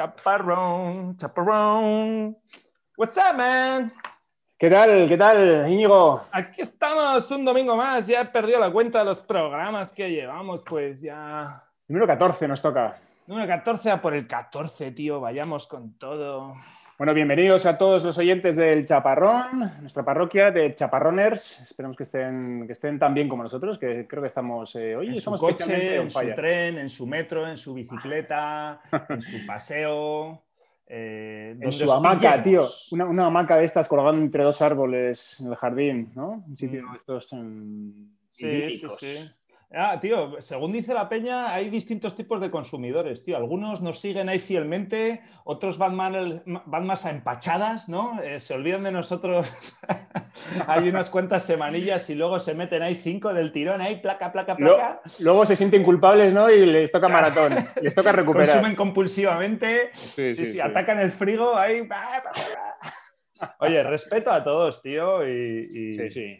chaparrón, chaparrón. What's up, man? ¿Qué tal? ¿Qué tal, Íñigo? Aquí estamos un domingo más. Ya he perdido la cuenta de los programas que llevamos, pues ya. Número 14 nos toca. Número 14 a por el 14, tío. Vayamos con todo. Bueno, bienvenidos a todos los oyentes del Chaparrón, nuestra parroquia de Chaparroners. Esperemos que estén, que estén tan bien como nosotros, que creo que estamos eh, hoy. En su coche, en su tren, en su metro, en su bicicleta, en su paseo. Eh, en su hamaca, tío. Una, una, hamaca de estas colgando entre dos árboles en el jardín, ¿no? Un sitio mm. de estos. En... Sí, sí, sí. Ah, tío, según dice la peña, hay distintos tipos de consumidores, tío. Algunos nos siguen ahí fielmente, otros van, van más a empachadas, ¿no? Eh, se olvidan de nosotros. hay unas cuantas semanillas y luego se meten ahí cinco del tirón, ahí placa, placa, placa. Luego, se sienten culpables, ¿no? Y les toca maratón, les toca recuperar. Consumen compulsivamente, sí, sí, sí, atacan el frigo, ahí. Oye, respeto a todos, tío. Y, Sí, sí.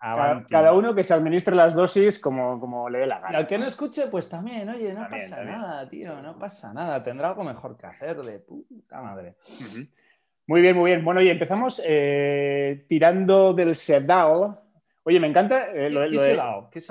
Cada, uno que se administre las dosis como, como le dé la gana. Y al que no escuche, pues también, oye, no pasa nada, tío, no pasa nada. Tendrá algo mejor que hacer de puta madre. Muy bien, muy bien. Bueno, y empezamos eh, tirando del sedal. Oye, me encanta. Eh, lo, ¿Qué, ¿Qué, ¿Qué es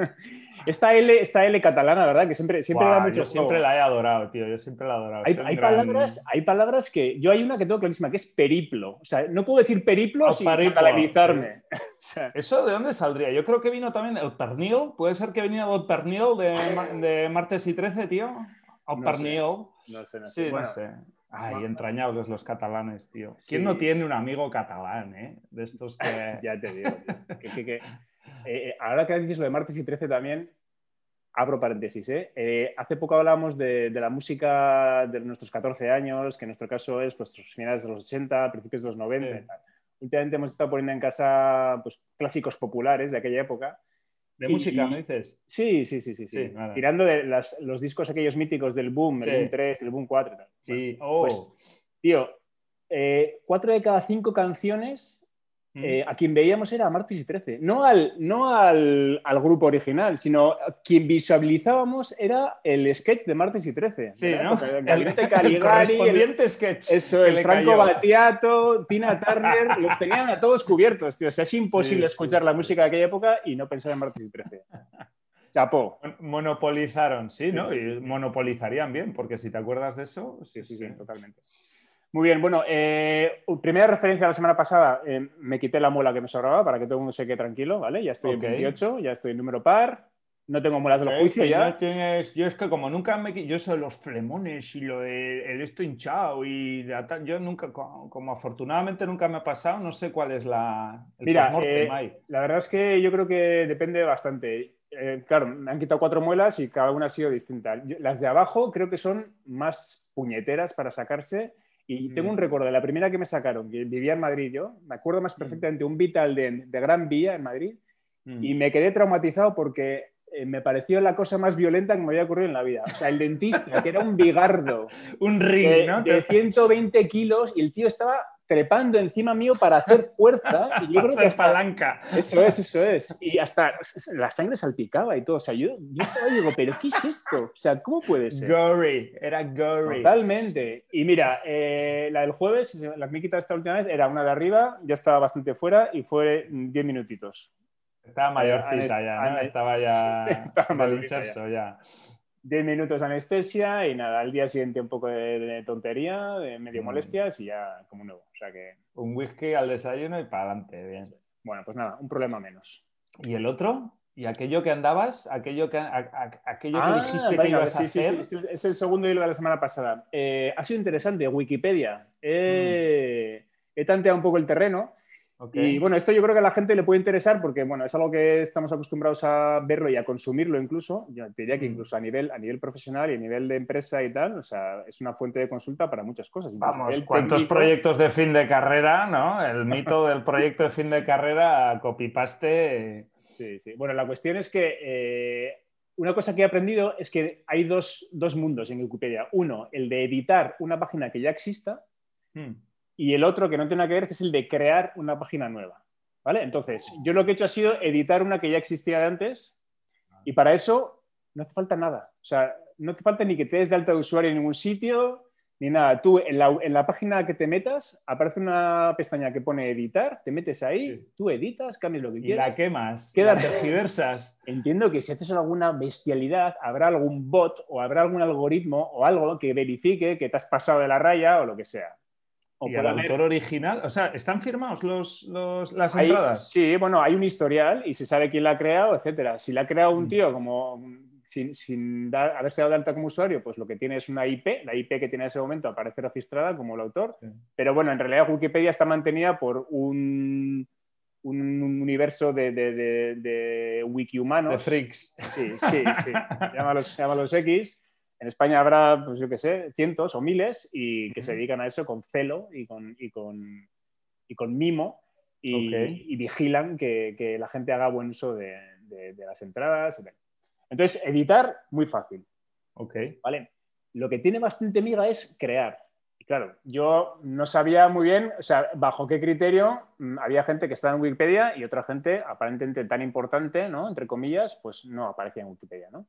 esta L, esta L catalana, ¿verdad? Que siempre, siempre da mucho Yo siempre la he adorado, tío. Yo siempre la he adorado. Hay, palabras, hay palabras que. Yo hay una que tengo clarísima, que es periplo. O sea, no puedo decir periplo oh, sin catalanizarme. ¿Eso de dónde saldría? Yo creo que vino también el pernil. ¿Puede ser que viniera del pernil de, de martes y 13, tío? O no pernil. No sé, no sé. Sí, no sé. Ay, entrañables los catalanes, tío. ¿Quién no tiene un amigo catalán, eh? De estos que. ya te digo, que, que, eh, ahora que dices lo de martes y 13 también, abro paréntesis, ¿eh? ¿eh? hace poco hablábamos de, la música de nuestros 14 años, que en nuestro caso es pues, finales de los 80, principios de los 90. Últimamente hemos estado poniendo en casa pues, clásicos populares de aquella época. ¿De música, me dices? Sí, sí, sí, sí. sí. Tirando de los discos aquellos míticos del Boom, el Boom 3, el Boom 4. Sí, pues, oh. tío, eh, cuatro de cada cinco canciones eh, a quien veíamos era a Martes y 13. No, al, no al, grupo original, sino quien visualizábamos era el sketch de Martes y 13. Sí, ¿no? El, el, correspondiente sketch. Eso, el Franco Battiato, Tina Turner, los tenían a todos cubiertos, tío. O sea, es imposible escuchar la música de aquella época y no pensar en Martes y 13. Chapó. Monopolizaron, sí, ¿no? Y monopolizarían bien, porque si te acuerdas de eso. sí, sí, sí totalmente. Muy bien, bueno, eh, primera referencia la semana pasada, eh, me quité la muela que me sobraba para que todo el mundo se quede tranquilo, ¿vale? Ya estoy en 28, ya estoy en número par, no tengo muelas de los juicios ya. yo es que como nunca me... Yo soy los flemones y lo de el esto hinchado y yo nunca, como, afortunadamente nunca me ha pasado, no sé cuál es la... Mira, eh, la verdad es que yo creo que depende bastante. claro, me han quitado cuatro muelas y cada una ha sido distinta. las de abajo creo que son más puñeteras para sacarse y tengo mm. un recuerdo de la primera que me sacaron, que vivía en Madrid yo, me acuerdo más mm. perfectamente un Vital de, de Gran Vía en Madrid, mm. y me quedé traumatizado porque eh, me pareció la cosa más violenta que me había ocurrido en la vida. O sea, el dentista, que era un bigardo. un ring, ¿no? De 120 kilos y el tío estaba trepando encima mío para hacer fuerza. Y yo creo que palanca. Eso es, eso es. Y hasta la sangre salpicaba y todo. O sea, yo, yo estaba digo, ¿pero qué es esto? O sea, ¿cómo puede ser? Gory, era gory. Totalmente. Y mira, eh, la del jueves, la que me he quitado esta última vez, era una de arriba, ya estaba bastante fuera y fue 10 minutitos. Estaba mayorcita ya, ¿no? Estaba ya. Estaba inserso ya. 10 minutos de anestesia y nada, al día siguiente un poco de, tontería, de medio mm. molestias y ya como nuevo. O sea que... Un whisky al desayuno y para adelante, bien. Bueno, pues nada, un problema menos. ¿Y el otro? ¿Y aquello que andabas? ¿Aquello que, aquello que ah, dijiste que ibas a hacer? Sí, es el segundo hilo de la semana pasada. Eh, ha sido interesante, Wikipedia. He, mm. he tanteado un poco el terreno y bueno, esto yo creo que a la gente le puede interesar porque bueno, es algo que estamos acostumbrados a verlo y a consumirlo incluso. Yo te diría que mm. incluso a nivel, a nivel profesional y a nivel de empresa y tal, o sea, es una fuente de consulta para muchas cosas. Vamos, ¿cuántos proyectos de fin de carrera, no? El mito del proyecto de fin de carrera, copy-paste. Sí, sí. Bueno, la cuestión es que eh, una cosa que he aprendido es que hay dos, dos, mundos en Wikipedia. Uno, el de editar una página que ya exista. Hmm y el otro que no tiene nada que ver, que es el de crear una página nueva. ¿Vale? Entonces, yo lo que he hecho ha sido editar una que ya existía de antes y para eso no hace falta nada. O sea, no te falta ni que te des de alta de usuario en ningún sitio, ni nada. Tú en la, página que te metas aparece una pestaña que pone editar, te metes ahí, tú editas, cambias lo que quieras. ¿Y la quemas? Queda diversas. Entiendo que si haces alguna bestialidad, habrá algún bot o habrá algún algoritmo o algo que verifique que te has pasado de la raya o lo que sea. O ¿Y el autor original? O sea, ¿están firmados los, las entradas? Sí, bueno, hay un historial y se sabe quién la ha creado, etcétera. Si la ha creado un mm. tío como sin, haberse dado de alta como usuario, pues lo que tiene es una IP, la IP que tiene en ese momento aparece registrada como el autor, pero bueno, en realidad Wikipedia está mantenida por un, un universo de, de, de, wiki humanos. De freaks. Sí, sí, sí. se llama los X. En España habrá, pues yo qué sé, cientos o miles y que se dedican a eso con celo y con, y con, y con mimo y, vigilan que, que, la gente haga buen uso de, las entradas. Entonces, editar, muy fácil. Ok. ¿Vale? Lo que tiene bastante miga es crear. Y claro, yo no sabía muy bien, o sea, bajo qué criterio mm, había gente que estaba en Wikipedia y otra gente aparentemente tan importante, ¿no? Entre comillas, pues no aparecía en Wikipedia, ¿no?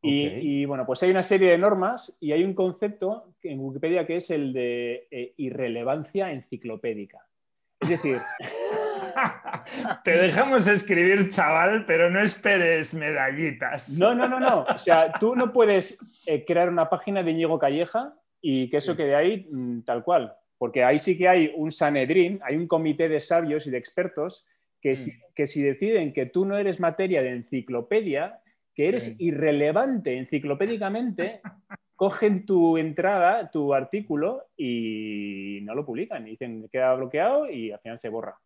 Y, bueno, pues hay una serie de normas y hay un concepto en Wikipedia que es el de eh, irrelevancia enciclopédica. Es decir, Te dejamos escribir, chaval, pero no esperes medallitas. No, no, no, no. O sea, tú no puedes eh, crear una página de Íñigo Calleja y que eso quede ahí mm, tal cual. Porque ahí sí que hay un Sanedrín, hay un comité de sabios y de expertos que, si, mm. que si deciden que tú no eres materia de enciclopedia, que eres irrelevante enciclopédicamente, cogen tu entrada, tu artículo y no lo publican. Y dicen que queda bloqueado y al final se borra.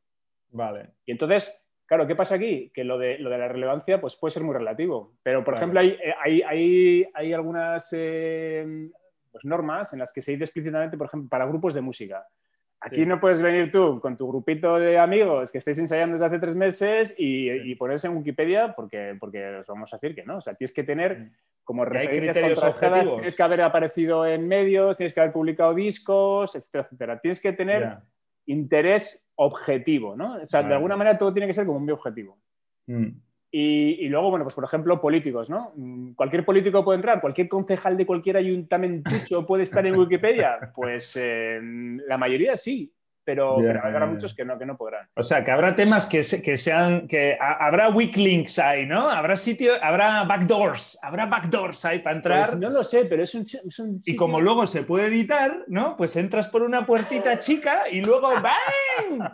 Vale. Y entonces, claro, ¿qué pasa aquí? Que lo de, lo de la relevancia pues, puede ser muy relativo. Pero, por ejemplo, hay, hay, hay, algunas eh, pues, normas en las que se dice explícitamente, por ejemplo, para grupos de música. Aquí no puedes venir tú con tu grupito de amigos que estéis ensayando desde hace tres meses y, y ponerse en Wikipedia porque, porque os vamos a decir que no. O sea, tienes que tener como referencias contrastadas, tienes que haber aparecido en medios, tienes que haber publicado discos, etcétera, etcétera. Tienes que tener interés objetivo, ¿no? O sea, de alguna manera todo tiene que ser como un objetivo. Mm. Y, luego, bueno, pues por ejemplo, políticos, ¿no? Mm, cualquier político puede entrar, cualquier concejal de cualquier ayuntamiento puede estar en Wikipedia. Pues eh, la mayoría sí, pero, habrá muchos que no, que no podrán. O sea, que habrá temas que, que sean, que habrá weak links ahí, ¿no? Habrá sitio, habrá backdoors, habrá backdoors ahí para entrar. Pues no lo sé, pero es un, es Y como luego se puede editar, ¿no? Pues entras por una puertita chica y luego ¡bang!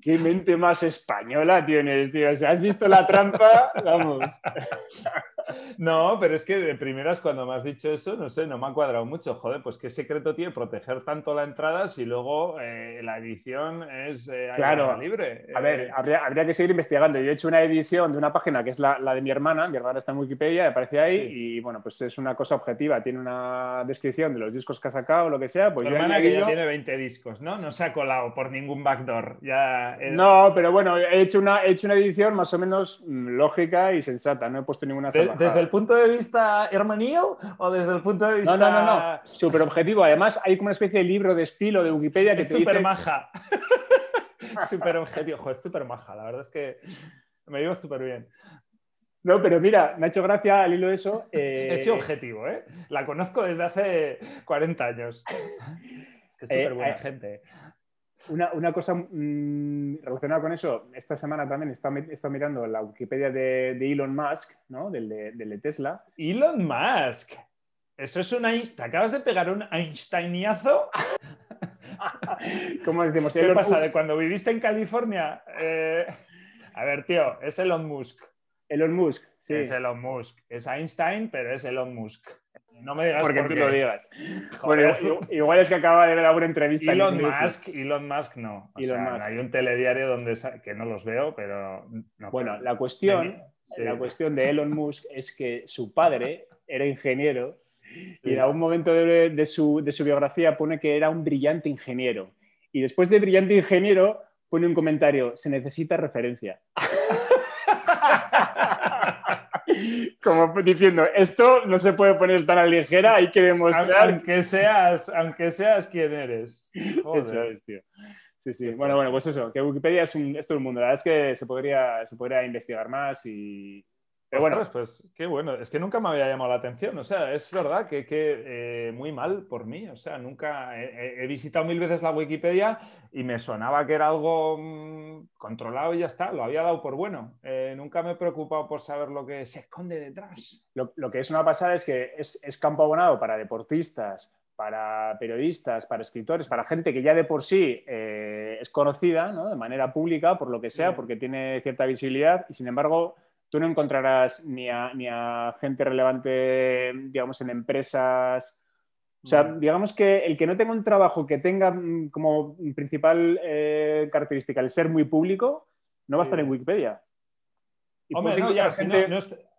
Qué mente más española tienes, tío. O sea, has visto la trampa, vamos. No, pero es que de primeras cuando me has dicho eso, no sé, no me ha cuadrado mucho. Joder, pues qué secreto tiene proteger tanto la entrada si luego eh, la edición es eh, claro. libre. A ver, eh, habría, que seguir investigando. Yo he hecho una edición de una página que es la, de mi hermana, mi hermana está en Wikipedia, aparece ahí y bueno, pues es una cosa objetiva, tiene una descripción de los discos que ha sacado, lo que sea. Pues mi hermana que ya tiene 20 discos, ¿no? No se ha colado por ningún backdoor. Ya, No, pero bueno, he hecho, una, he hecho una edición más o menos mm, lógica y sensata, no he puesto ninguna ¿Desde el punto de vista hermanío o desde el punto de vista...? No, no, no, no. súper objetivo. Además, hay como una especie de libro de estilo de Wikipedia que es súper maja. súper objetivo. Joder, súper maja. La verdad es que me digo súper bien. No, pero mira, me ha hecho gracia al hilo de eso. Eh... Ese objetivo, ¿eh? La conozco desde hace 40 años. Es que es súper buena eh, gente. Una, cosa mm, relacionada con eso, esta semana también he estado, mirando la Wikipedia de, Elon Musk, ¿no? Del de, Tesla. Elon Musk. Eso es un ¿Te acabas de pegar un Einsteiniazo? ¿Cómo decimos? ¿Qué pasa? ¿De cuando viviste en California? Eh, a ver, tío, es Elon Musk. Elon Musk, sí. Es Elon Musk. Es Einstein, pero es Elon Musk. No me digas porque tú lo digas. Bueno, igual es que acaba de ver alguna entrevista. Elon Musk, Elon Musk no. Hay un telediario donde que no los veo, pero Bueno, la cuestión, la cuestión de Elon Musk es que su padre era ingeniero y en algún momento de, su, de su biografía pone que era un brillante ingeniero. Y después de brillante ingeniero pone un comentario, se necesita referencia. como diciendo, esto no se puede poner tan a ligera, hay que demostrar. Aunque seas, aunque seas quien eres. Eso es, tío. Sí, sí. Bueno, bueno, pues eso, que Wikipedia es, un, es todo el mundo. La verdad es que se podría, se podría investigar más y, Pero bueno, pues qué bueno. Es que nunca me había llamado la atención. O sea, es verdad que, que eh, muy mal por mí. O sea, nunca he, visitado mil veces la Wikipedia y me sonaba que era algo mm, controlado y ya está. Lo había dado por bueno. Eh, nunca me he preocupado por saber lo que se esconde detrás. Lo, que es una pasada es que es, es campo abonado para deportistas, para periodistas, para escritores, para gente que ya de por sí eh, es conocida ¿no? de manera pública, por lo que sea, porque tiene cierta visibilidad, y sin embargo tú no encontrarás ni a, ni a gente relevante, digamos, en empresas. O sea, mm. digamos que el que no tenga un trabajo que tenga mm, como principal eh, característica el ser muy público, no va a estar en Wikipedia. Hombre, no, ya,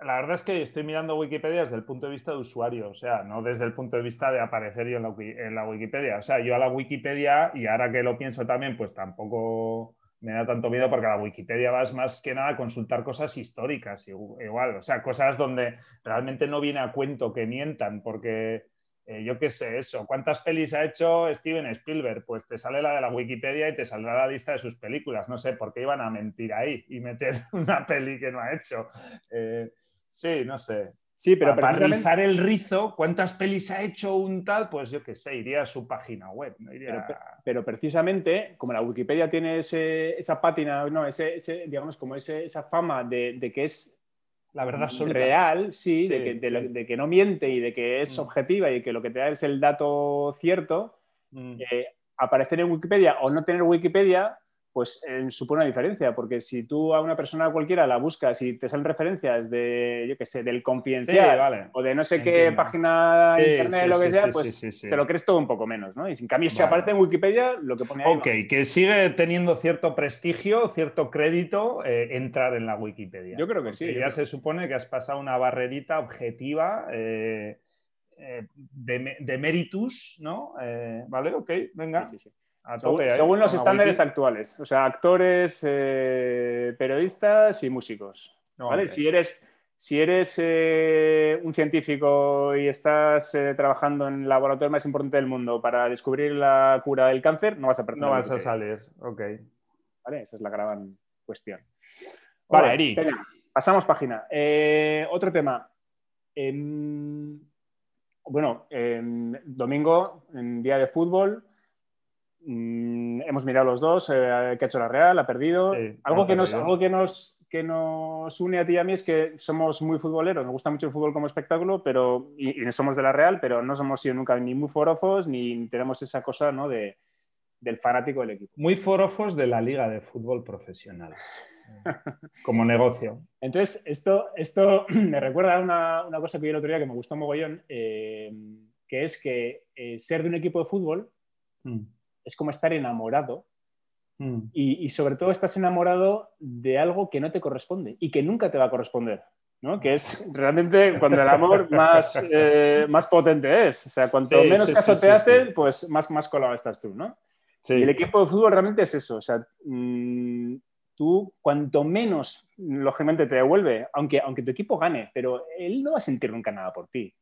la verdad es que estoy mirando Wikipedia desde el punto de vista de usuario, o sea, no desde el punto de vista de aparecer yo en la, en la Wikipedia. O sea, yo a la Wikipedia, y ahora que lo pienso también, pues tampoco me da tanto miedo porque a la Wikipedia vas más que nada a consultar cosas históricas, igual, o sea, cosas donde realmente no viene a cuento que mientan, porque eh, yo qué sé, eso, ¿cuántas pelis ha hecho Steven Spielberg? Pues te sale la de la Wikipedia y te saldrá la lista de sus películas, no sé por qué iban a mentir ahí y meter una peli que no ha hecho. Eh, sí, no sé. Sí, pero para, rizar el rizo, ¿cuántas pelis ha hecho un tal? Pues yo qué sé, iría a su página web. Pero, precisamente, como la Wikipedia tiene esa pátina, no, ese, digamos, como esa fama de, que es la verdad real, sí, de, que, no miente y de que es mm. objetiva y que lo que te da es el dato cierto, mm. eh, aparecer en Wikipedia o no tener Wikipedia pues eh, supone una diferencia, porque si tú a una persona cualquiera la buscas y te salen referencias de, yo qué sé, del confidencial o de no sé qué página internet, lo que sea, pues te lo crees todo un poco menos, ¿no? Y sin cambio, si aparece en Wikipedia, lo que pone ahí. Ok, que sigue teniendo cierto prestigio, cierto crédito eh, entrar en la Wikipedia. Yo creo que sí. Ya se supone que has pasado una barrerita objetiva. Eh, de, de, meritus, ¿no? vale, ok, venga. Sí según, los estándares actuales, o sea, actores, eh, periodistas y músicos. Si eres, si eres eh, un científico y estás eh, trabajando en el laboratorio más importante del mundo para descubrir la cura del cáncer, no vas a perder. No vas a salir, ok. ¿Vale? Esa es la gran cuestión. Vale, pasamos página. otro tema. Em, bueno, domingo, en día de fútbol, Mm, hemos mirado los dos, eh, que ha hecho la Real, ha perdido. algo, que nos, algo que, nos, que nos une a ti y a mí es que somos muy futboleros, nos gusta mucho el fútbol como espectáculo, pero, y, somos de la Real, pero no somos sido nunca ni muy forofos ni tenemos esa cosa ¿no? de, del fanático del equipo. Muy forofos de la Liga de Fútbol Profesional. como negocio. Entonces, esto, esto me recuerda a una, una, cosa que vi el otro día que me gustó mogollón, eh, que es que eh, ser de un equipo de fútbol mm es como estar enamorado mm. y, sobre todo estás enamorado de algo que no te corresponde y que nunca te va a corresponder. ¿no? Que es realmente cuando el amor más, eh, más potente es. O sea, cuanto menos caso te hacen, pues más, más colado estás tú, ¿no? Y el equipo de fútbol realmente es eso. O sea, mm, tú cuanto menos, lógicamente, te devuelve, aunque, aunque tu equipo gane, pero él no va a sentir nunca nada por ti.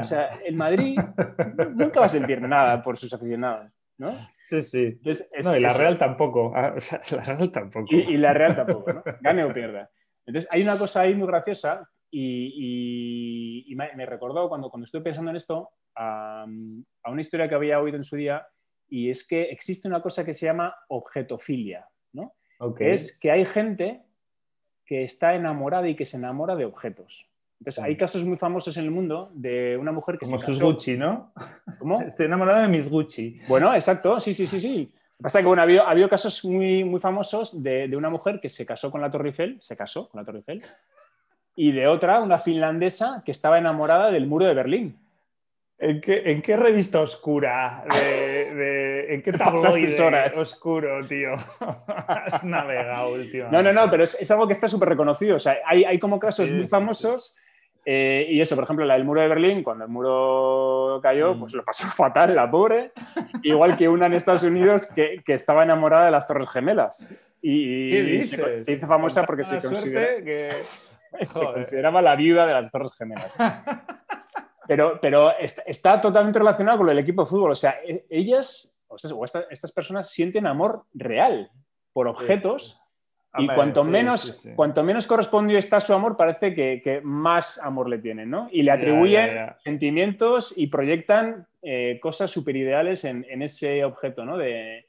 O sea, el Madrid nunca va a sentir nada por sus aficionados. ¿No? Sí, sí. no, y la Real tampoco. Ah, la Real tampoco. Y, la Real tampoco, ¿no? Gane o pierda. Entonces, hay una cosa ahí muy graciosa y, me, recordó cuando, cuando estuve pensando en esto a, una historia que había oído en su día y es que existe una cosa que se llama objetofilia, ¿no? es que hay gente que está enamorada y que se enamora de objetos. Entonces, hay casos muy famosos en el mundo de una mujer que Como sus Gucci, ¿no? ¿Cómo? Estoy enamorada de mis Gucci. Bueno, exacto, sí, sí, sí, sí. Lo que pasa es que bueno, ha, habido, ha habido casos muy, muy famosos de, de, una mujer que se casó con la Torre Eiffel, se casó con la Torre Eiffel, y de otra, una finlandesa que estaba enamorada del muro de Berlín. ¿En qué, en qué revista oscura? De, ¿En qué tabloide horas? oscuro, tío? Has navegado últimamente. No, no, no, pero es, es algo que está súper reconocido. O sea, hay, hay como casos muy famosos eh, y eso, por ejemplo, la del muro de Berlín, cuando el muro cayó, mm. pues lo pasó fatal, la pobre. Igual que una en Estados Unidos que, que estaba enamorada de las Torres Gemelas. Y, Se, hizo famosa porque se, se consideraba la viuda de las Torres Gemelas. Pero, pero está, totalmente relacionado con el equipo de fútbol. O sea, e, ellas, o, estas, estas personas sienten amor real por objetos y cuanto, menos, cuanto menos correspondido está su amor, parece que, más amor le tienen, ¿no? Y le atribuyen sentimientos y proyectan eh, cosas superideales en, en ese objeto, ¿no? De,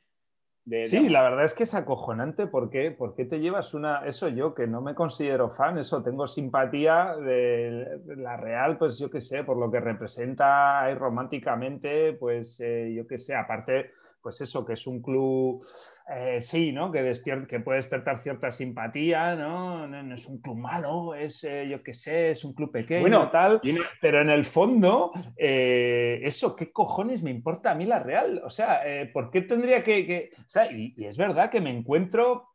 sí, la verdad es que es acojonante porque, porque te llevas una... Eso yo, que no me considero fan, eso, tengo simpatía de, la Real, pues yo qué sé, por lo que representa románticamente, pues eh, yo qué sé, aparte pues eso, que es un club, eh, sí, ¿no? Que, que puede despertar cierta simpatía, ¿no? No, es un club malo, es, eh, yo qué sé, es un club pequeño, bueno, tal, pero en el fondo, eh, eso, ¿qué cojones me importa a mí la Real? O sea, ¿por qué tendría que...? O sea, y, es verdad que me encuentro,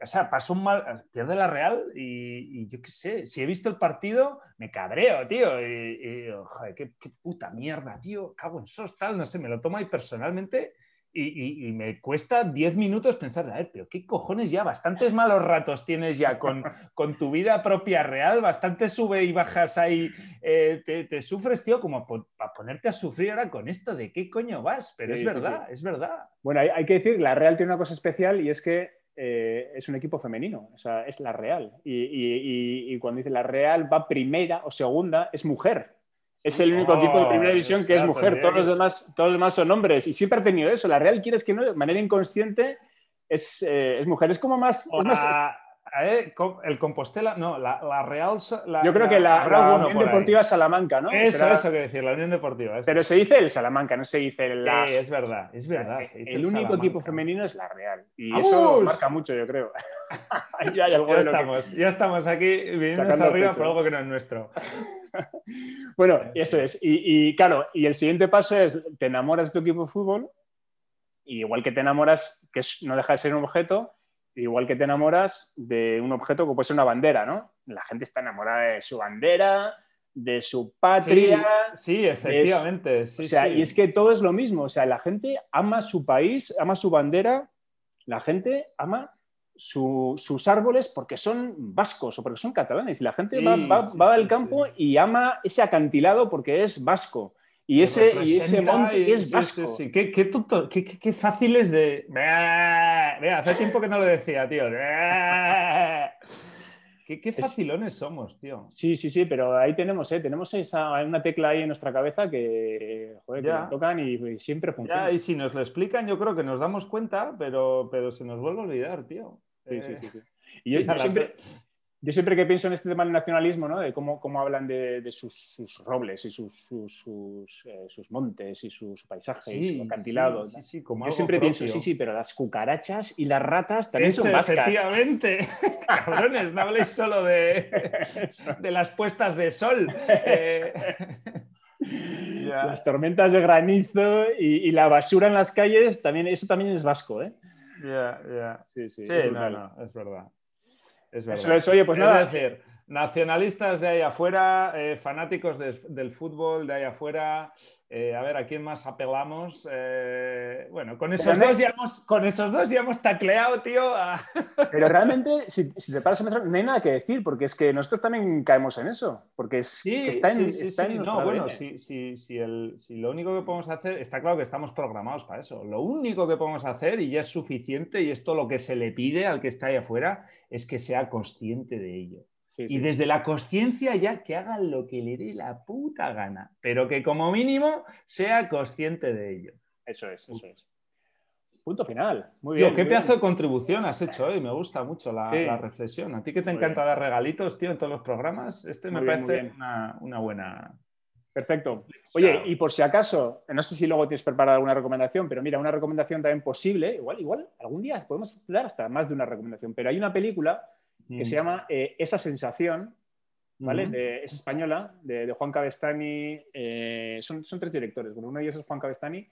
o sea, paso un mal, pierde la Real y, yo qué sé, si he visto el partido, me cabreo, tío, y, joder, qué, qué, puta mierda, tío, cago en sos, tal, no sé, me lo tomo ahí personalmente y, me cuesta 10 minutos pensar, a ver, pero qué cojones ya, bastantes malos ratos tienes ya con, con tu vida propia real, bastantes sube y bajas ahí, eh, te, sufres, tío, como para ponerte a sufrir ahora con esto, ¿de qué coño vas? Pero es verdad, es verdad. Bueno, hay, que decir, la Real tiene una cosa especial y es que eh, es un equipo femenino, o sea, es la Real. Y, y cuando dice la Real va primera o segunda, es mujer. Es el único equipo de primera división que es mujer. Todos los, demás, todos los demás son hombres. Y siempre ha tenido eso. La Real, quieres que no, de manera inconsciente, es, eh, es mujer. Es como más. El Compostela, no, la, Real. Yo creo que la, Unión Deportiva Salamanca, ¿no? Eso, eso que decir, la Unión Deportiva. Pero se dice el Salamanca, no se dice el. Sí, es verdad, es verdad. el, único equipo femenino es la Real. Y eso marca mucho, yo creo. ya, estamos, ya estamos aquí viniendo arriba por algo que no es nuestro. bueno, eso es. Y, claro, y el siguiente paso es, te enamoras de tu equipo de fútbol, y igual que te enamoras, que no deja de ser un objeto, igual que te enamoras de un objeto que puede ser una bandera, ¿no? La gente está enamorada de su bandera, de su patria. Sí, efectivamente. Sí, o sea, y es que todo es lo mismo. O sea, la gente ama su país, ama su bandera, la gente ama sus árboles porque son vascos o porque son catalanes. Y la gente va, al campo y ama ese acantilado porque es vasco. Y ese, y ese monte es vasco. Qué, qué, qué, fácil es de. Mira, hace tiempo que no lo decía, tío. Qué, qué facilones somos, tío. Sí, sí, sí, pero ahí tenemos, ¿eh? tenemos esa, una tecla ahí en nuestra cabeza que, joder, que tocan y, siempre funciona. y si nos lo explican, yo creo que nos damos cuenta, pero, pero se nos vuelve a olvidar, tío. Sí, sí, sí. Y yo, siempre, yo siempre que pienso en este tema del nacionalismo, ¿no? de cómo, cómo hablan de, sus, robles y sus, sus, eh, montes y sus paisajes y sus acantilados. yo siempre pienso, sí, sí, pero las cucarachas y las ratas también son vascas. Efectivamente. Cabrones, no habléis solo de, de las puestas de sol. Eh, las tormentas de granizo y, y, la basura en las calles, también, eso también es vasco, ¿eh? Ya, ya. Sí, sí, no, no, es verdad. Es verdad. Eso es, oye, pues nada. Es decir, nacionalistas de ahí afuera, eh, fanáticos del fútbol de ahí afuera. Eh, a ver, ¿a quién más apelamos? Eh, bueno, con esos, dos ya hemos, con esos dos ya hemos tacleado, tío. Pero realmente, si, te paras a pensar, no hay nada que decir, porque es que nosotros también caemos en eso. Porque es sí, está en, sí, sí, No, bueno, si, si, el, si, lo único que podemos hacer, está claro que estamos programados para eso. Lo único que podemos hacer, y ya es suficiente, y esto lo que se le pide al que está ahí afuera, es que sea consciente de ello y desde la conciencia ya que haga lo que le dé la puta gana, pero que como mínimo sea consciente de ello. Eso es, eso es. Punto final. Muy bien. qué pedazo de contribución has hecho hoy. Me gusta mucho la, reflexión. A ti que te encanta dar regalitos, tío, en todos los programas, este me parece una, buena. Perfecto. Oye, y por si acaso, no sé si luego tienes preparada alguna recomendación, pero mira, una recomendación también posible, igual, igual, algún día podemos dar hasta más de una recomendación, pero hay una película que se mm. llama eh, Esa sensación, ¿vale? es española, de, Juan Cabestani. Eh, son, son, tres directores. uno de ellos es Juan Cabestani.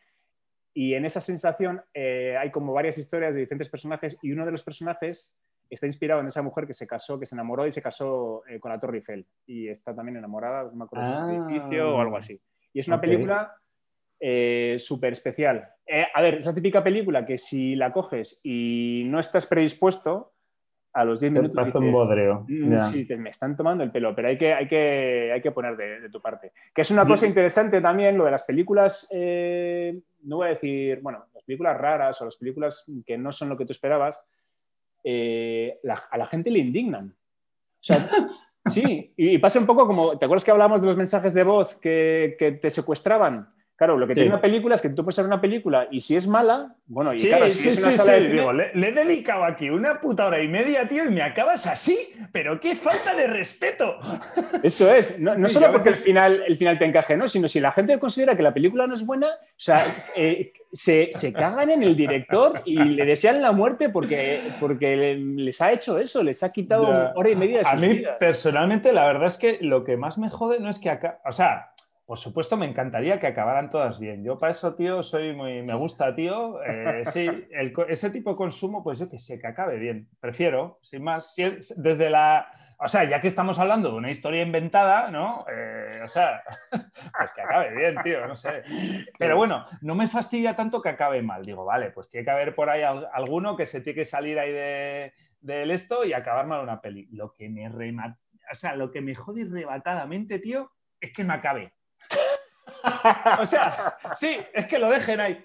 Y en esa sensación eh, hay como varias historias de diferentes personajes y uno de los personajes está inspirado en esa mujer que se casó, que se enamoró y se casó con la Torre Eiffel. Y está también enamorada, no me acuerdo si es un edificio o algo ah. así. Y es una película súper especial. a ver, esa típica película que si la coges y no estás predispuesto, a los 10 minutos. Dices, un bodreo. Mm, sí, me están tomando el pelo, pero hay que, hay que, hay que poner de, tu parte. Que es una cosa interesante también lo de las películas, eh, no voy a decir, bueno, las películas raras o las películas que no son lo que tú esperabas. eh, a la gente le indignan. O sea, sí, y, pasa un poco como, ¿te acuerdas que hablábamos de los mensajes de voz que, que te secuestraban? Claro, lo que tiene una película es que tú puedes ver una película y si es mala, bueno, y claro, si es una sala de Digo, le, he dedicado aquí una puta hora y media, tío, y me acabas así, pero qué falta de respeto. Esto es, no, solo porque el, final, el final te encaje, ¿no? Sino si la gente considera que la película no es buena, o sea, eh, se, cagan en el director y le desean la muerte porque, porque les ha hecho eso, les ha quitado hora y media de A mí, personalmente, la verdad es que lo que más me jode no es que acá, o sea, por supuesto, me encantaría que acabaran todas bien. Yo para eso, tío, soy muy... Me gusta, tío. Eh, sí, ese tipo de consumo, pues yo que sé, que acabe bien. Prefiero, sin más, desde la... O sea, ya que estamos hablando de una historia inventada, ¿no? Eh, o sea, pues que acabe bien, tío, no sé. Pero bueno, no me fastidia tanto que acabe mal. Digo, vale, pues tiene que haber por ahí alguno que se tiene que salir ahí de, del esto y acabar mal una peli. Lo que me remata, o sea, lo que me jode rebatadamente, tío, es que no acabe o sea, sí, es que lo dejen ahí.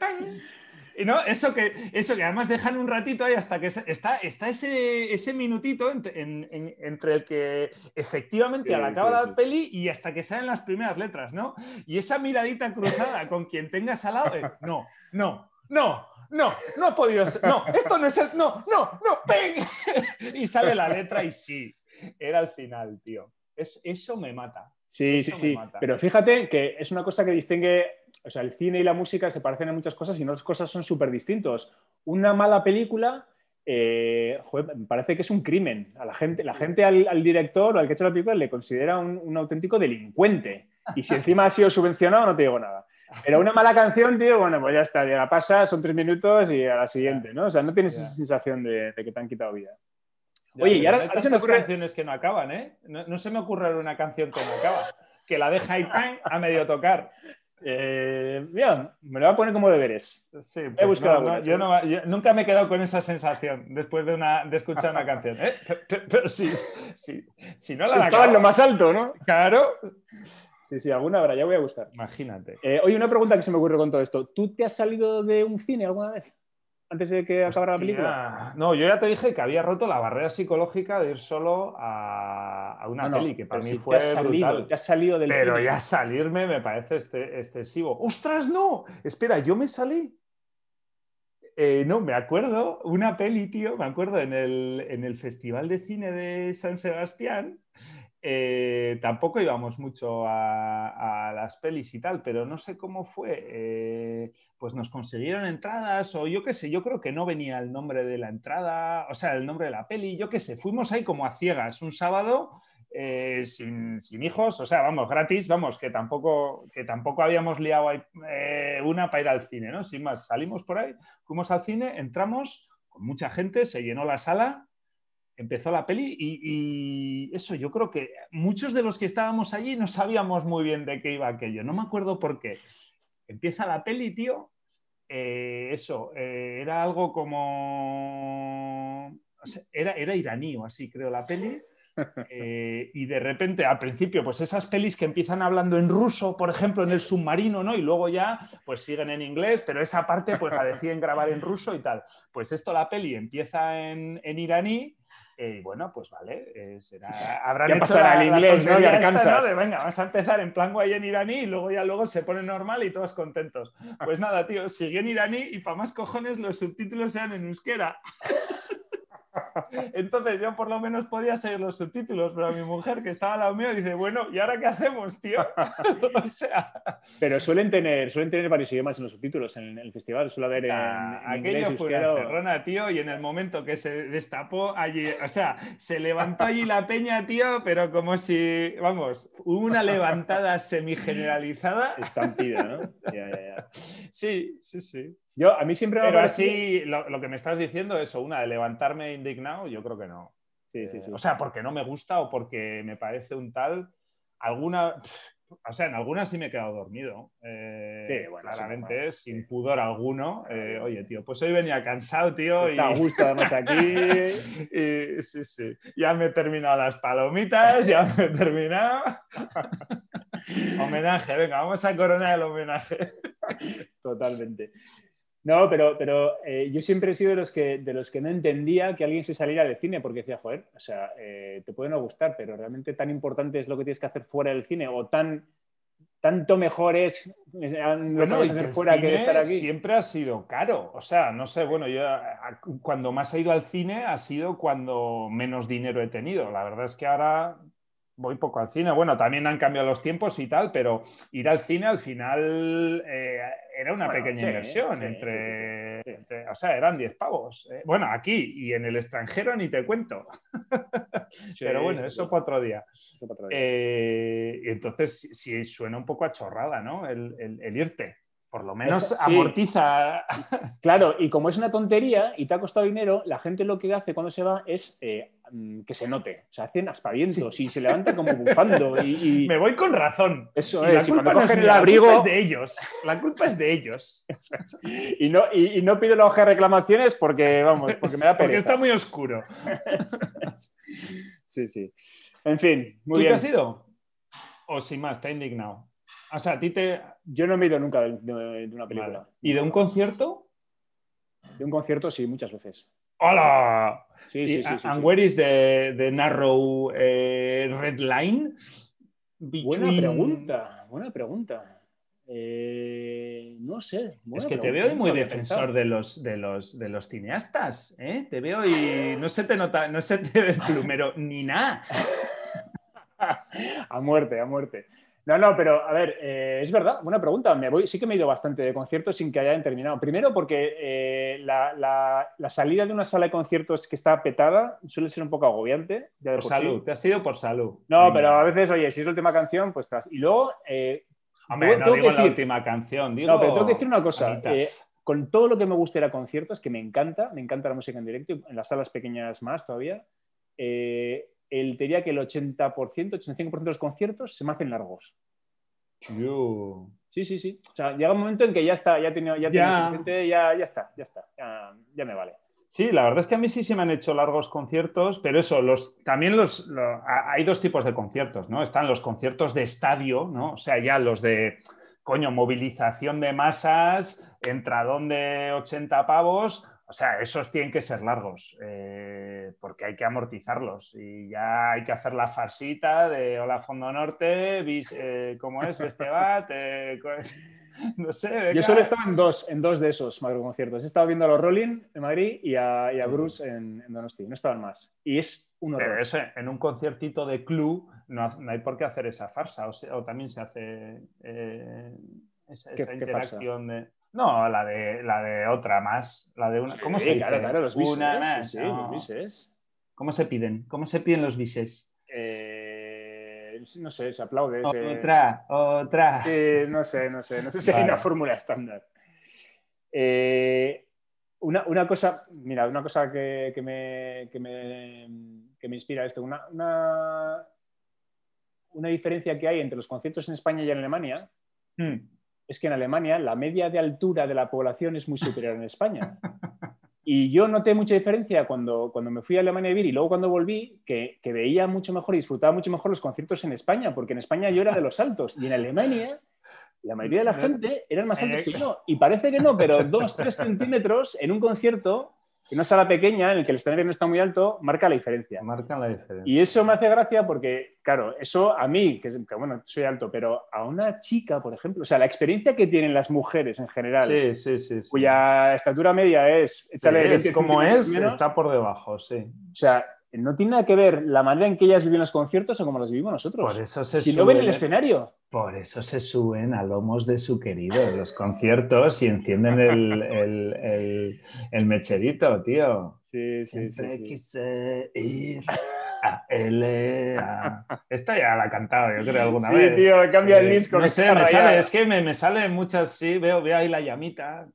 Y no, eso que, eso que además dejan un ratito ahí hasta que está, está ese, ese minutito entre el que efectivamente acaba la peli y hasta que salen las primeras letras, ¿no? Y esa miradita cruzada con quien tengas al lado, eh, no, no, no, no, no ha podido ser, no, esto no es el, no, no, no, ¡ping! y sale la letra y sí, era el final, tío. Es, eso me mata. Sí, sí, sí. Pero fíjate que es una cosa que distingue, o sea, el cine y la música se parecen en muchas cosas y no las cosas son súper distintos. Una mala película, eh, me parece que es un crimen. A la gente, la gente al, director o al que ha hecho la película le considera un, auténtico delincuente. Y si encima ha sido subvencionado, no te digo nada. Pero una mala canción, tío, bueno, pues ya está, ya la pasa, son tres minutos y a la siguiente, ¿no? O sea, no tienes esa sensación de, que te han quitado vida. Oye, y ahora, hay tantas canciones que no acaban, ¿eh? No, se me ocurre una canción que no acaba, que la deja ahí a medio tocar. Eh, mira, me lo voy a poner como deberes. Sí, pues yo, nunca me he quedado con esa sensación después de, una, de escuchar una canción. ¿eh? Pero, sí, sí, si no la Estaba en lo más alto, ¿no? Claro. Sí, sí, alguna habrá, ya voy a buscar. Imagínate. Eh, oye, una pregunta que se me ocurre con todo esto. ¿Tú te has salido de un cine alguna vez? Antes de que acabara la película? No, yo ya te dije que había roto la barrera psicológica de ir solo a, una peli, que para mí fue brutal. salido del pero ya salirme me parece este, excesivo. ¡Ostras, no! Espera, yo me salí. Eh, no, me acuerdo, una peli, tío, me acuerdo en el, en el Festival de Cine de San Sebastián, eh, tampoco íbamos mucho a, las pelis y tal, pero no sé cómo fue. Eh, pues nos consiguieron entradas o yo qué sé, yo creo que no venía el nombre de la entrada, o sea, el nombre de la peli, yo qué sé, fuimos ahí como a ciegas un sábado eh, sin, hijos, o sea, vamos, gratis, vamos, que tampoco, que tampoco habíamos liado ahí, una para ir al cine, ¿no? Sin más, salimos por ahí, fuimos al cine, entramos con mucha gente, se llenó la sala empezó la peli y, eso, yo creo que muchos de los que estábamos allí no sabíamos muy bien de qué iba aquello, no me acuerdo por qué. Empieza la peli, tío, eh, eso, eh, era algo como... era, era iraní o así, creo, la peli. Eh, y de repente, al principio, pues esas pelis que empiezan hablando en ruso, por ejemplo, en el submarino, ¿no? Y luego ya, pues siguen en inglés, pero esa parte, pues la deciden grabar en ruso y tal. Pues esto, la peli empieza en, en iraní y bueno, pues vale, eh, será, habrán ya hecho la, inglés, ¿no? venga, vamos a empezar en plan guay en iraní y luego ya luego se pone normal y todos contentos. Pues nada, tío, sigue en iraní y para más cojones los subtítulos sean en euskera. Entonces yo por lo menos podía seguir los subtítulos, pero mi mujer que estaba al lado mío dice, bueno, ¿y ahora qué hacemos, tío? o sea... Pero suelen tener, suelen tener varios idiomas en los subtítulos en el festival, suele haber en, ah, Aquello fue una cerrona, tío, y en el momento que se destapó allí, o sea, se levantó allí la peña, tío, pero como si, vamos, hubo una levantada semi-generalizada. Estampida, ¿no? Sí, sí, sí. Yo, a mí siempre me Pero así, lo, que me estás diciendo, eso, una de levantarme indignado, yo creo que no. Sí, sí, sí. O sea, porque no me gusta o porque me parece un tal. Alguna. O sea, en algunas sí me he quedado dormido. Eh, sí, bueno, claramente, sin pudor alguno. Eh, oye, tío, pues hoy venía cansado, tío. Está y... a gusto además aquí. y, sí, sí. Ya me he terminado las palomitas, ya me he terminado. homenaje, venga, vamos a coronar el homenaje. Totalmente. No, pero, pero eh, yo siempre he sido de los, que, de los que no entendía que alguien se saliera del cine, porque decía, joder, o sea, eh, te puede no gustar, pero realmente tan importante es lo que tienes que hacer fuera del cine, o tan tanto mejor es bueno, hacer fuera que estar aquí. Siempre ha sido caro. O sea, no sé, bueno, yo cuando más he ido al cine ha sido cuando menos dinero he tenido. La verdad es que ahora voy poco al cine. Bueno, también han cambiado los tiempos y tal, pero ir al cine al final eh, era una pequeña inversión. entre, o sea, eran 10 pavos. Eh. Bueno, aquí y en el extranjero ni te cuento. pero bueno, eso para otro día. Eh, y entonces sí, suena un poco a chorrada, ¿no? el irte por lo menos amortiza. Claro, y como es una tontería y te ha costado dinero, la gente lo que hace cuando se va es eh, mm, que se note. O sea, hacen aspavientos y se levanta como bufando. Y, Me voy con razón. Eso es. La culpa, no es, el abrigo... la culpa es de ellos. La culpa es de ellos. y, no, y, no pido la hoja de reclamaciones porque, vamos, porque me da pereza. Porque está muy oscuro. sí, sí. En fin, muy ¿Tú bien. te has ido? O sin más, está indignado. O sea, a ti te. Yo no me he ido nunca de, una película. ¿Y de un concierto? De un concierto, sí, muchas veces. ¡Hola! Sí, sí, sí. ¿And where is the, narrow eh, red line? Buena pregunta, buena pregunta. Eh, no sé. Es que te veo muy defensor de los, de, los, de los cineastas. ¿eh? Te veo y no se te nota, no se te ve el plumero ni nada. a muerte, a muerte. No, no, pero a ver, eh, es verdad, buena pregunta. Me voy, sí que me he ido bastante de conciertos sin que hayan terminado. Primero porque eh, la, salida de una sala de conciertos que está petada suele ser un poco agobiante. por, salud, te has ido por salud. No, pero a veces, oye, si es la última canción, pues estás. Y luego... Eh, Hombre, no digo la última canción, digo... No, pero tengo que decir una cosa. con todo lo que me gusta ir a conciertos, que me encanta, me encanta la música en directo, en las salas pequeñas más todavía, el, te diría que el 80%, 85% de los conciertos se me hacen largos. Sí, sí, sí. O sea, llega un momento en que ya está, ya tiene, ya, ya. ya, ya está, ya está, ya, me vale. Sí, la verdad es que a mí sí se me han hecho largos conciertos, pero eso, los, también los, hay dos tipos de conciertos, ¿no? Están los conciertos de estadio, ¿no? O sea, ya los de, coño, movilización de masas, entradón de 80 pavos, o sea, esos tienen que ser largos, eh, porque hay que amortizarlos y ya hay que hacer la farsita de Hola Fondo Norte, eh, ¿cómo es? Estebat, eh, no sé. Yo solo he estado en dos, en dos de esos conciertos. He estado viendo a los Rolling en Madrid y a, Bruce en, Donosti. No estaban más. Y es un horror. Pero eso, en un conciertito de club no, hay por qué hacer esa farsa. O, también se hace esa, interacción de... No, la de, la de otra más. La de una. ¿Cómo se Claro, claro, los bises. Una más. los ¿Cómo se piden? ¿Cómo se piden los bises? Eh, no sé, se aplaude. Otra, otra. Sí, no sé, no sé. No sé si hay una fórmula estándar. Eh, una, una, cosa, mira, una cosa que, que, me, que, me, que me, inspira esto. Una, una, una, diferencia que hay entre los conciertos en España y en Alemania. Hmm es que en Alemania la media de altura de la población es muy superior en España. Y yo noté mucha diferencia cuando, cuando me fui a Alemania a vivir y luego cuando volví, que, veía mucho mejor y disfrutaba mucho mejor los conciertos en España, porque en España yo era de los altos y en Alemania la mayoría de la gente eran más altos que yo. Y parece que no, pero dos, tres centímetros en un concierto en una sala pequeña en el que el escenario no está muy alto, marca la diferencia. Marca la diferencia. Y eso me hace gracia porque, claro, eso a mí, que, bueno, soy alto, pero a una chica, por ejemplo, o sea, la experiencia que tienen las mujeres en general, sí, sí, sí, cuya estatura media es, échale es como es, está por debajo, sí. O sea, no tiene nada que ver la manera en que ellas viven los conciertos o como los vivimos nosotros. Por eso se si no ven el escenario. Por eso se suben a lomos de su querido los conciertos y encienden el, el, mecherito, tío. Sí, sí, Siempre sí, quise ir L. Esta ya la he cantado, yo creo, alguna vez. Sí, tío, cambia el disco. No sé, me sale, es que me, me sale muchas, sí, veo, veo ahí la llamita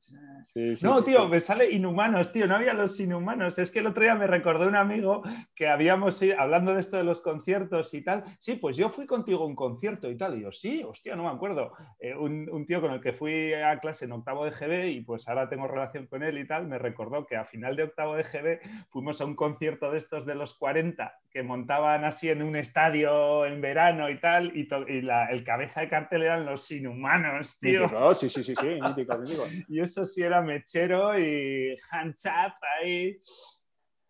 no, tío, me sale inhumanos, tío, no había los inhumanos. Es que el otro día me recordó un amigo que habíamos ido, hablando de esto de los conciertos y tal. Sí, pues yo fui contigo a un concierto y tal. Y yo, sí, hostia, no me acuerdo. Eh, un, tío con el que fui a clase en octavo de GB y pues ahora tengo relación con él y tal, me recordó que a final de octavo de GB fuimos a un concierto de estos de los 40, que montaban así en un estadio en verano y tal, y, el cabeza de cartel eran los inhumanos, tío. Sí, sí, sí, sí, mítico, mítico. y eso sí era mechero y hands up ahí.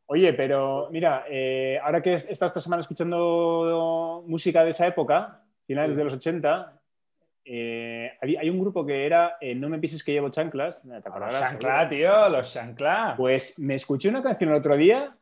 Oye, pero mira, eh, ahora que estás esta semana escuchando música de esa época, finales de los 80, eh, hay, un grupo que era eh, No me pises que llevo chanclas. ¿Te Los chanclas, tío, los chanclas. Pues me escuché una canción el otro día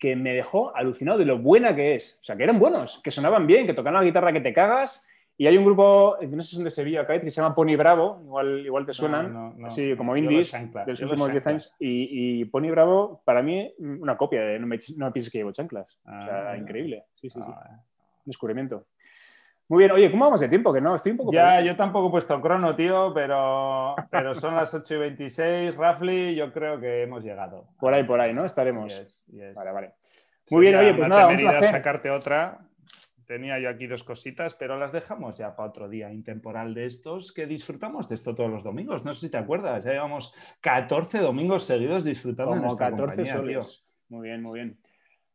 que me dejó alucinado de lo buena que es. O sea, que eran buenos, que sonaban bien, que tocaban la guitarra que te cagas. Y hay un grupo, no sé si son de Sevilla, que se llama Pony Bravo, igual, igual te suenan, así como indies de los últimos 10 años. Y, Pony Bravo, para mí, una copia de No me, no pienses que llevo chanclas. o sea, ah. increíble. Sí, sí, sí. Ah, Descubrimiento. Muy bien, oye, ¿cómo vamos de tiempo? Que no, estoy un poco. Ya, yo tampoco he puesto crono, tío, pero, pero son las 8 y 26, roughly, yo creo que hemos llegado. Por ahí, por ahí, ¿no? Estaremos. Vale, vale. Muy bien, oye, pues nada, un placer. sacarte otra. Tenía yo aquí dos cositas, pero las dejamos ya para otro día intemporal de estos, que disfrutamos de esto todos los domingos. No sé si te acuerdas, ya llevamos 14 domingos seguidos disfrutando Como de nuestra 14 compañía, Muy bien, muy bien.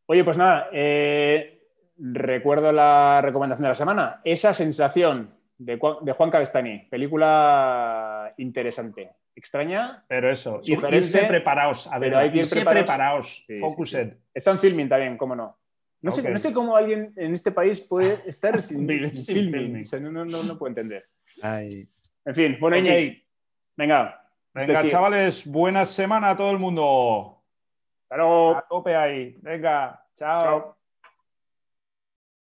Oye, pues nada, eh, recuerdo la recomendación de la semana. Esa sensación de, Juan Cabestani, película interesante. Extraña. Pero eso, irse preparados. A ver, hay que irse preparados. Focused. Está en filming también, cómo no. No, sé, cómo alguien en este país puede estar sin, filming. no, puedo entender. En fin, bueno, venga. Venga, chavales, buena semana a todo el mundo. Claro. A tope ahí. Venga, chao.